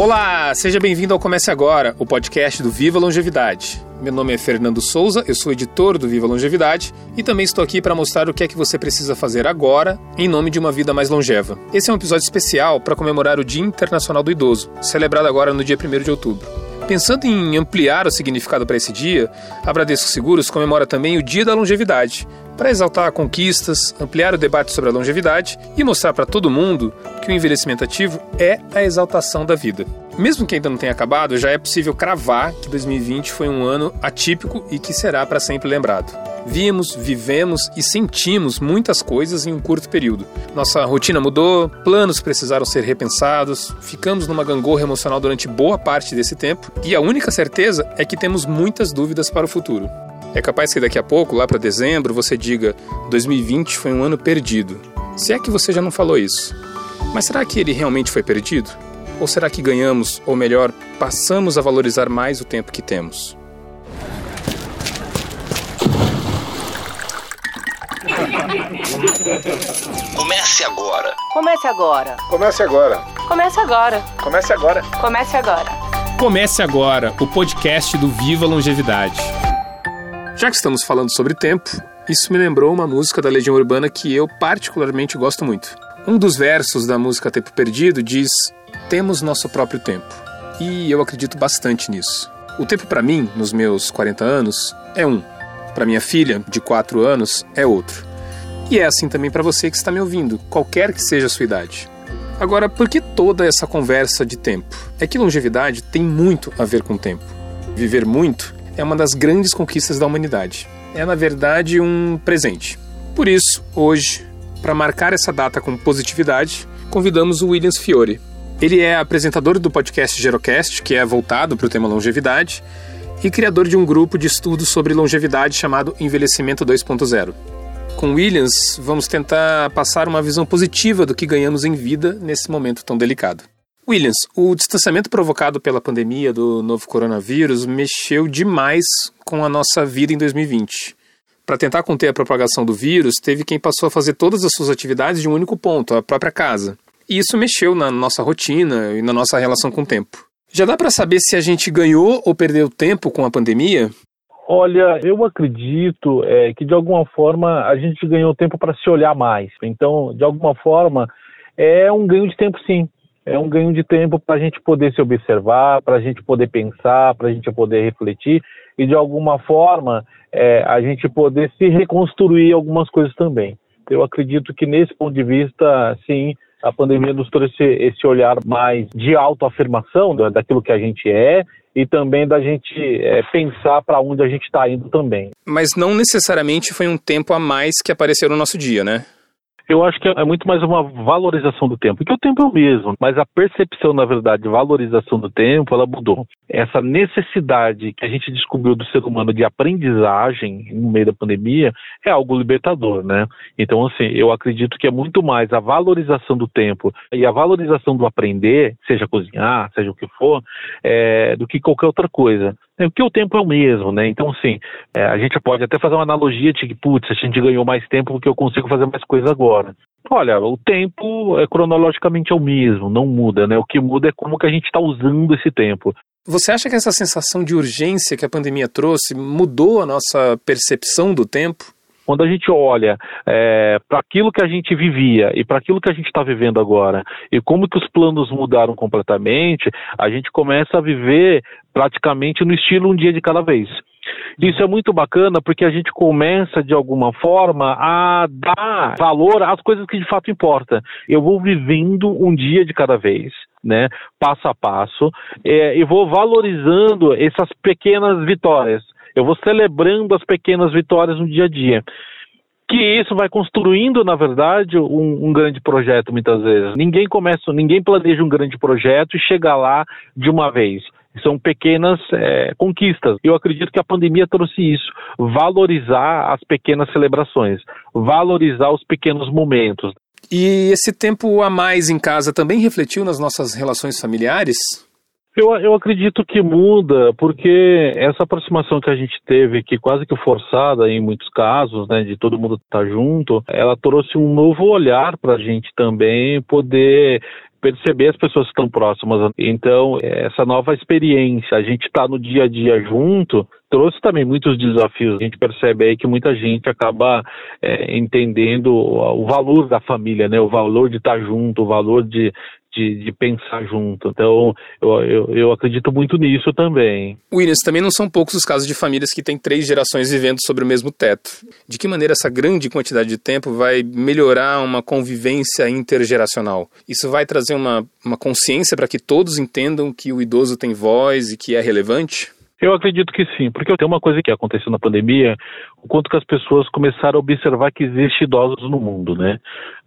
Olá, seja bem-vindo ao Comece Agora, o podcast do Viva Longevidade. Meu nome é Fernando Souza, eu sou editor do Viva Longevidade e também estou aqui para mostrar o que é que você precisa fazer agora em nome de uma vida mais longeva. Esse é um episódio especial para comemorar o Dia Internacional do Idoso, celebrado agora no dia 1 de outubro. Pensando em ampliar o significado para esse dia, a Bradesco Seguros comemora também o Dia da Longevidade, para exaltar conquistas, ampliar o debate sobre a longevidade e mostrar para todo mundo que o envelhecimento ativo é a exaltação da vida. Mesmo que ainda não tenha acabado, já é possível cravar que 2020 foi um ano atípico e que será para sempre lembrado. Vimos, vivemos e sentimos muitas coisas em um curto período. Nossa rotina mudou, planos precisaram ser repensados, ficamos numa gangorra emocional durante boa parte desse tempo e a única certeza é que temos muitas dúvidas para o futuro. É capaz que daqui a pouco, lá para dezembro, você diga: 2020 foi um ano perdido. Se é que você já não falou isso. Mas será que ele realmente foi perdido? Ou será que ganhamos, ou melhor, passamos a valorizar mais o tempo que temos? Comece agora. Comece agora. Comece agora. Comece agora. Comece agora. Comece agora. Comece agora o podcast do Viva Longevidade. Já que estamos falando sobre tempo, isso me lembrou uma música da Legião Urbana que eu particularmente gosto muito. Um dos versos da música Tempo Perdido diz: Temos nosso próprio tempo. E eu acredito bastante nisso. O tempo para mim, nos meus 40 anos, é um. Para minha filha, de 4 anos, é outro. E é assim também para você que está me ouvindo, qualquer que seja a sua idade. Agora, por que toda essa conversa de tempo? É que longevidade tem muito a ver com tempo. Viver muito é uma das grandes conquistas da humanidade. É, na verdade, um presente. Por isso, hoje, para marcar essa data com positividade, convidamos o Williams Fiore. Ele é apresentador do podcast Gerocast, que é voltado para o tema longevidade, e criador de um grupo de estudos sobre longevidade chamado Envelhecimento 2.0. Com Williams, vamos tentar passar uma visão positiva do que ganhamos em vida nesse momento tão delicado. Williams, o distanciamento provocado pela pandemia do novo coronavírus mexeu demais com a nossa vida em 2020. Para tentar conter a propagação do vírus, teve quem passou a fazer todas as suas atividades de um único ponto, a própria casa. E isso mexeu na nossa rotina e na nossa relação com o tempo. Já dá para saber se a gente ganhou ou perdeu tempo com a pandemia? Olha, eu acredito é, que de alguma forma a gente ganhou tempo para se olhar mais. Então, de alguma forma, é um ganho de tempo sim é um ganho de tempo para a gente poder se observar, para a gente poder pensar, para a gente poder refletir e de alguma forma é, a gente poder se reconstruir algumas coisas também. Eu acredito que nesse ponto de vista, sim, a pandemia nos trouxe esse olhar mais de autoafirmação daquilo que a gente é e também da gente é, pensar para onde a gente está indo também. Mas não necessariamente foi um tempo a mais que apareceu no nosso dia, né? Eu acho que é muito mais uma valorização do tempo, porque o tempo é o mesmo, mas a percepção, na verdade, de valorização do tempo, ela mudou. Essa necessidade que a gente descobriu do ser humano de aprendizagem no meio da pandemia é algo libertador, né? Então, assim, eu acredito que é muito mais a valorização do tempo e a valorização do aprender, seja cozinhar, seja o que for, é, do que qualquer outra coisa. É, porque o tempo é o mesmo, né? Então, assim, é, a gente pode até fazer uma analogia de que, putz, a gente ganhou mais tempo porque eu consigo fazer mais coisa agora. Olha, o tempo é cronologicamente é o mesmo, não muda, né? O que muda é como que a gente está usando esse tempo. Você acha que essa sensação de urgência que a pandemia trouxe mudou a nossa percepção do tempo? Quando a gente olha é, para aquilo que a gente vivia e para aquilo que a gente está vivendo agora e como que os planos mudaram completamente, a gente começa a viver praticamente no estilo um dia de cada vez. Isso é muito bacana porque a gente começa, de alguma forma, a dar valor às coisas que de fato importam. Eu vou vivendo um dia de cada vez. Né, passo a passo, é, e vou valorizando essas pequenas vitórias. Eu vou celebrando as pequenas vitórias no dia a dia. Que isso vai construindo, na verdade, um, um, grande projeto, muitas vezes. Ninguém começa, ninguém planeja um grande projeto e chega lá de uma vez. São pequenas é, conquistas. Eu acredito que a pandemia trouxe isso: valorizar as pequenas celebrações, valorizar os pequenos momentos. E esse tempo a mais em casa também refletiu nas nossas relações familiares? Eu, eu acredito que muda, porque essa aproximação que a gente teve, que quase que forçada em muitos casos, né, de todo mundo estar junto, ela trouxe um novo olhar para a gente também poder perceber as pessoas que estão próximas. Então, essa nova experiência, a gente está no dia a dia junto, trouxe também muitos desafios. A gente percebe aí que muita gente acaba é, entendendo o valor da família, né? O valor de estar junto, o valor de, de, de, pensar junto. Então, eu, eu, eu, acredito muito nisso também. Williams, também não são poucos os casos de famílias que têm três gerações vivendo sobre o mesmo teto. De que maneira essa grande quantidade de tempo vai melhorar uma convivência intergeracional? Isso vai trazer uma, uma consciência para que todos entendam que o idoso tem voz e que é relevante? Eu acredito que sim, porque tem uma coisa que aconteceu na pandemia, o quanto que as pessoas começaram a observar que existe idosos no mundo, né?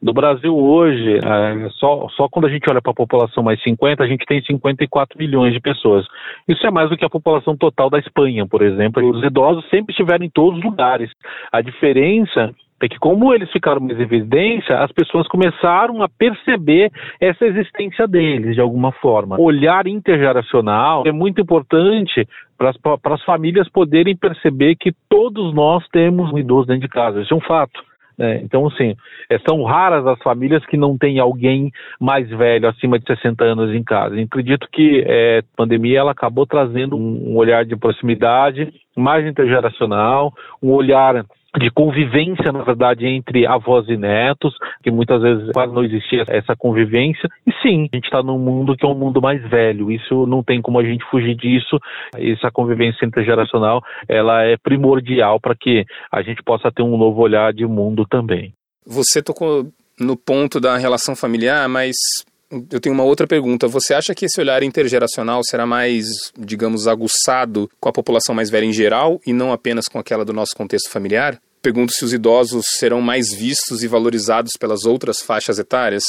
No Brasil hoje, é, só, só quando a gente olha para a população mais 50, a gente tem 54 milhões de pessoas. Isso é mais do que a população total da Espanha, por exemplo. Os idosos sempre estiveram em todos os lugares. A diferença é que como eles ficaram mais em evidência, as pessoas começaram a perceber essa existência deles de alguma forma. O olhar intergeracional é muito importante para as famílias poderem perceber que todos nós temos um idoso dentro de casa. Isso é um fato. É, então, assim, é, são raras as famílias que não têm alguém mais velho, acima de 60 anos em casa. Eu acredito que é, a pandemia ela acabou trazendo um, um olhar de proximidade, mais intergeracional, um olhar de convivência, na verdade, entre avós e netos, que muitas vezes quase não existia essa convivência. E sim, a gente está num mundo que é um mundo mais velho. Isso não tem como a gente fugir disso. Essa convivência intergeracional, ela é primordial para que a gente possa ter um novo olhar de mundo também. Você tocou no ponto da relação familiar, mas eu tenho uma outra pergunta. Você acha que esse olhar intergeracional será mais, digamos, aguçado com a população mais velha em geral e não apenas com aquela do nosso contexto familiar? Pergunto se os idosos serão mais vistos e valorizados pelas outras faixas etárias.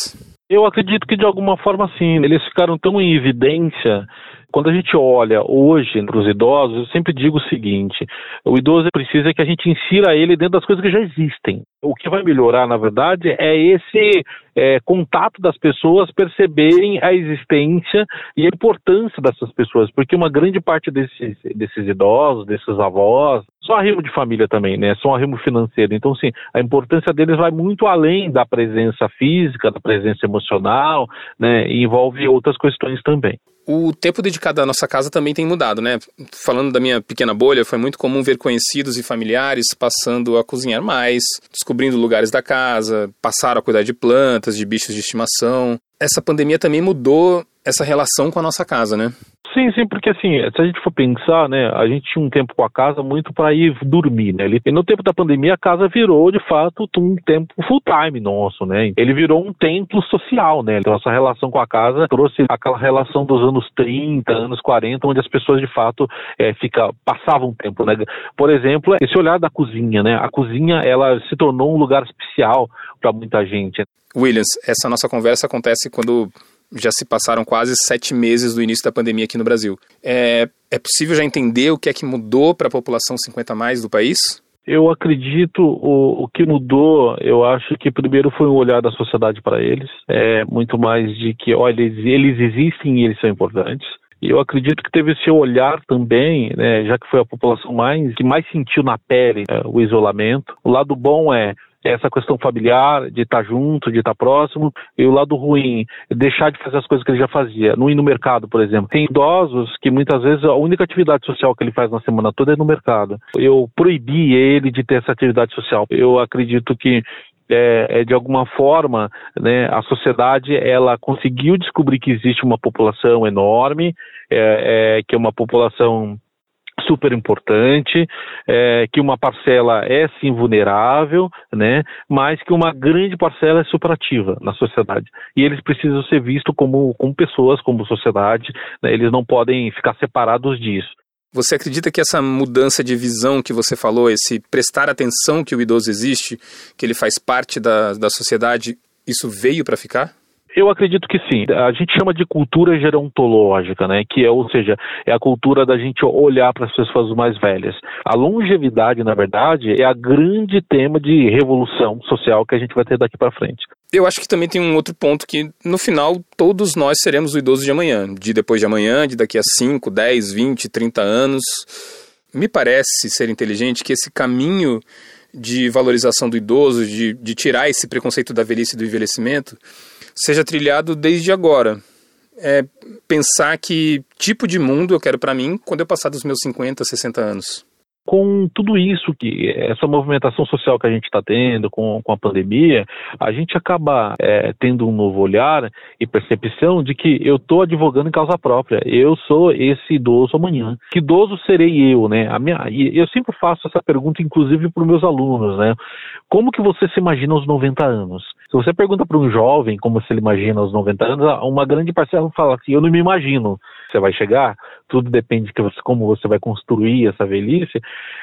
Eu acredito que de alguma forma sim. Eles ficaram tão em evidência quando a gente olha hoje para os idosos, eu sempre digo o seguinte: o idoso precisa que a gente insira ele dentro das coisas que já existem. O que vai melhorar, na verdade, é esse é, contato das pessoas perceberem a existência e a importância dessas pessoas, porque uma grande parte desses, desses idosos, desses avós, são arrimo de família também, né? São arrimo financeiro. Então, sim, a importância deles vai muito além da presença física, da presença emocional, né? E envolve outras questões também. O tempo dedicado à nossa casa também tem mudado, né? Falando da minha pequena bolha, foi muito comum ver conhecidos e familiares passando a cozinhar mais, descobrindo lugares da casa, passaram a cuidar de plantas, de bichos de estimação. Essa pandemia também mudou essa relação com a nossa casa, né? Sim, sim, porque assim, se a gente for pensar, né, a gente tinha um tempo com a casa muito para ir dormir, né? E no tempo da pandemia a casa virou, de fato, um tempo full time nosso, né? Ele virou um templo social, né? Então essa relação com a casa trouxe aquela relação dos anos 30, anos 40, onde as pessoas de fato é, fica, passavam tempo, né? Por exemplo, esse olhar da cozinha, né? A cozinha, ela se tornou um lugar especial para muita gente. Williams, essa nossa conversa acontece quando já se passaram quase sete meses do início da pandemia aqui no Brasil. É, é possível já entender o que é que mudou para a população 50 mais do país? Eu acredito o, o que mudou, eu acho que primeiro foi um olhar da sociedade para eles, é muito mais de que, olha, eles, eles existem e eles são importantes. E eu acredito que teve esse olhar também, né, já que foi a população mais que mais sentiu na pele é, o isolamento. O lado bom é essa questão familiar, de estar junto, de estar próximo, e o lado ruim, deixar de fazer as coisas que ele já fazia, não ir no mercado, por exemplo. Tem idosos que muitas vezes a única atividade social que ele faz na semana toda é no mercado. Eu proibi ele de ter essa atividade social. Eu acredito que é, é, de alguma forma, né, a sociedade ela conseguiu descobrir que existe uma população enorme, é, é, que é uma população super importante, é, que uma parcela é sim vulnerável, né, mas que uma grande parcela é superativa na sociedade. E eles precisam ser vistos como, como pessoas, como sociedade, né, eles não podem ficar separados disso. Você acredita que essa mudança de visão que você falou, esse prestar atenção que o idoso existe, que ele faz parte da, da sociedade, isso veio para ficar? Eu acredito que sim. A gente chama de cultura gerontológica, né? Que é, ou seja, é a cultura da gente olhar para as pessoas mais velhas. A longevidade, na verdade, é a grande tema de revolução social que a gente vai ter daqui para frente. Eu acho que também tem um outro ponto que, no final, todos nós seremos o idoso de amanhã, de depois de amanhã, de daqui a 5, 10, 20, 30 anos. Me parece ser inteligente que esse caminho de valorização do idoso, de, de tirar esse preconceito da velhice e do envelhecimento, seja trilhado desde agora. É pensar que tipo de mundo eu quero para mim quando eu passar dos meus 50, 60 anos com tudo isso que essa movimentação social que a gente está tendo com, com a pandemia, a gente acaba é, tendo um novo olhar e percepção de que eu estou advogando em causa própria. Eu sou esse idoso amanhã. Que idoso serei eu, né? A minha, eu sempre faço essa pergunta, inclusive para os meus alunos, né? Como que você se imagina aos 90 anos? Se você pergunta para um jovem como se ele imagina aos 90 anos, uma grande parcela fala assim: eu não me imagino você vai chegar, tudo depende de como você vai construir essa velhice.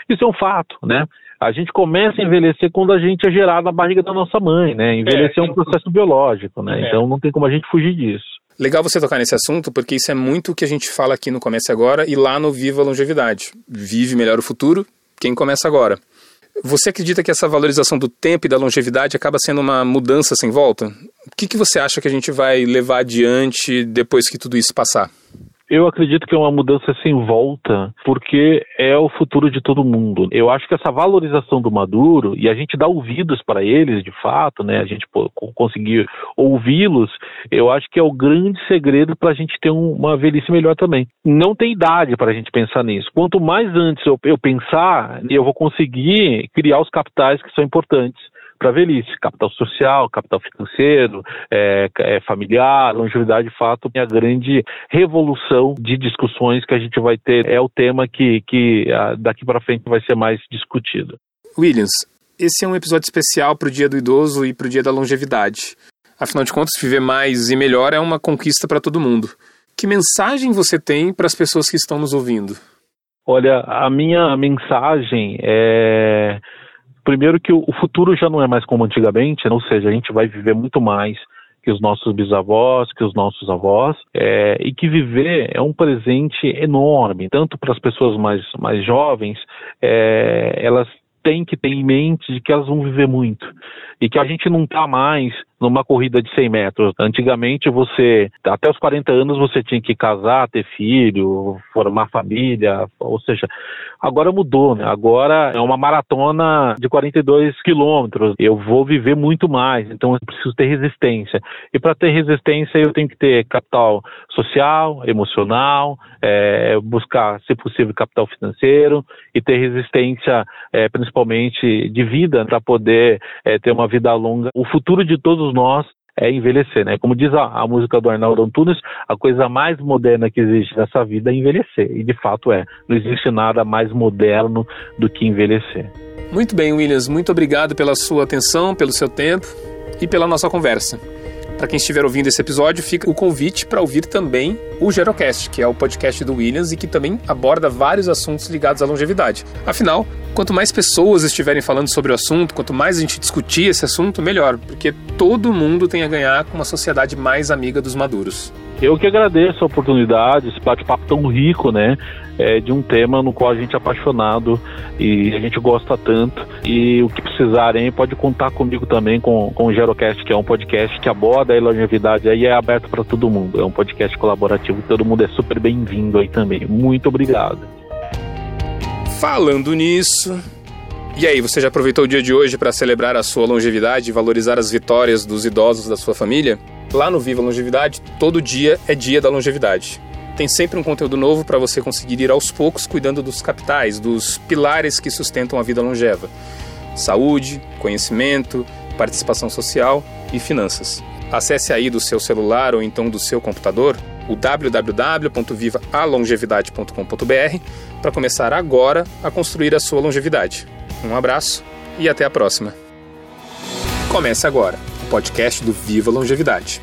Isso é um fato, né? A gente começa a envelhecer quando a gente é gerado na barriga da nossa mãe, né? Envelhecer é, um processo biológico, né? É. Então não tem como a gente fugir disso. Legal você tocar nesse assunto, porque isso é muito o que a gente fala aqui no Comece Agora e lá no Viva Longevidade. Vive melhor o futuro, quem começa agora. Você acredita que essa valorização do tempo e da longevidade acaba sendo uma mudança sem volta? O que, que você acha que a gente vai levar adiante depois que tudo isso passar? Eu acredito que é uma mudança sem volta, porque é o futuro de todo mundo. Eu acho que essa valorização do Maduro, e a gente dá ouvidos para eles, de fato, né, a gente conseguir ouvi-los, eu acho que é o grande segredo para a gente ter um, uma velhice melhor também. Não tem idade para a gente pensar nisso. Quanto mais antes eu, eu pensar, eu vou conseguir criar os capitais que são importantes para a velhice, capital social, capital financeiro, é, é, familiar, longevidade, de fato, é a grande revolução de discussões que a gente vai ter, é o tema que, que daqui para frente vai ser mais discutido. Williams, esse é um episódio especial para o Dia do Idoso e para o Dia da Longevidade. Afinal de contas, viver mais e melhor é uma conquista para todo mundo. Que mensagem você tem para as pessoas que estão nos ouvindo? Olha, a minha mensagem é Primeiro que o futuro já não é mais como antigamente, né? ou seja, a gente vai viver muito mais que os nossos bisavós, que os nossos avós, é, e que viver é um presente enorme, tanto para as pessoas mais, mais jovens, é, elas têm que ter em mente de que elas vão viver muito e que a gente não está mais numa corrida de 100 metros. Antigamente você, até os 40 anos você tinha que casar, ter filho, formar família, ou seja, agora mudou, né? Agora é uma maratona de 42 quilômetros. Eu vou viver muito mais, então eu preciso ter resistência. E para ter resistência eu tenho que ter capital social, emocional, é, buscar, se possível, capital financeiro e ter resistência, é, principalmente de vida, para poder é, ter uma vida longa. O futuro de todos nós é envelhecer, né? Como diz a, a, música do Arnaldo Antunes, a coisa mais moderna que existe nessa vida é envelhecer. E de fato é. Não existe nada mais moderno do que envelhecer. Muito bem, Williams. Muito obrigado pela sua atenção, pelo seu tempo e pela nossa conversa. Para quem estiver ouvindo esse episódio, fica o convite para ouvir também o Gerocast, que é o podcast do Williams e que também aborda vários assuntos ligados à longevidade. Afinal, quanto mais pessoas estiverem falando sobre o assunto, quanto mais a gente discutir esse assunto, melhor, porque todo mundo tem a ganhar com uma sociedade mais amiga dos maduros. Eu que agradeço a oportunidade, esse bate-papo tão rico, né? É, de um tema no qual a gente é apaixonado e a gente gosta tanto. E o que precisarem, pode contar comigo também com, com o Gerocast, que é um podcast que aborda a longevidade aí é aberto para todo mundo. É um podcast colaborativo, todo mundo é super bem-vindo aí também. Muito obrigado. Falando nisso, e aí, você já aproveitou o dia de hoje para celebrar a sua longevidade e valorizar as vitórias dos idosos da sua família? Lá no Viva Longevidade, todo dia é dia da longevidade. Tem sempre um conteúdo novo para você conseguir ir aos poucos cuidando dos capitais, dos pilares que sustentam a vida longeva: saúde, conhecimento, participação social e finanças. Acesse aí do seu celular ou então do seu computador o www.vivaalongevidade.com.br para começar agora a construir a sua longevidade. Um abraço e até a próxima. Comece agora podcast do Viva Longevidade.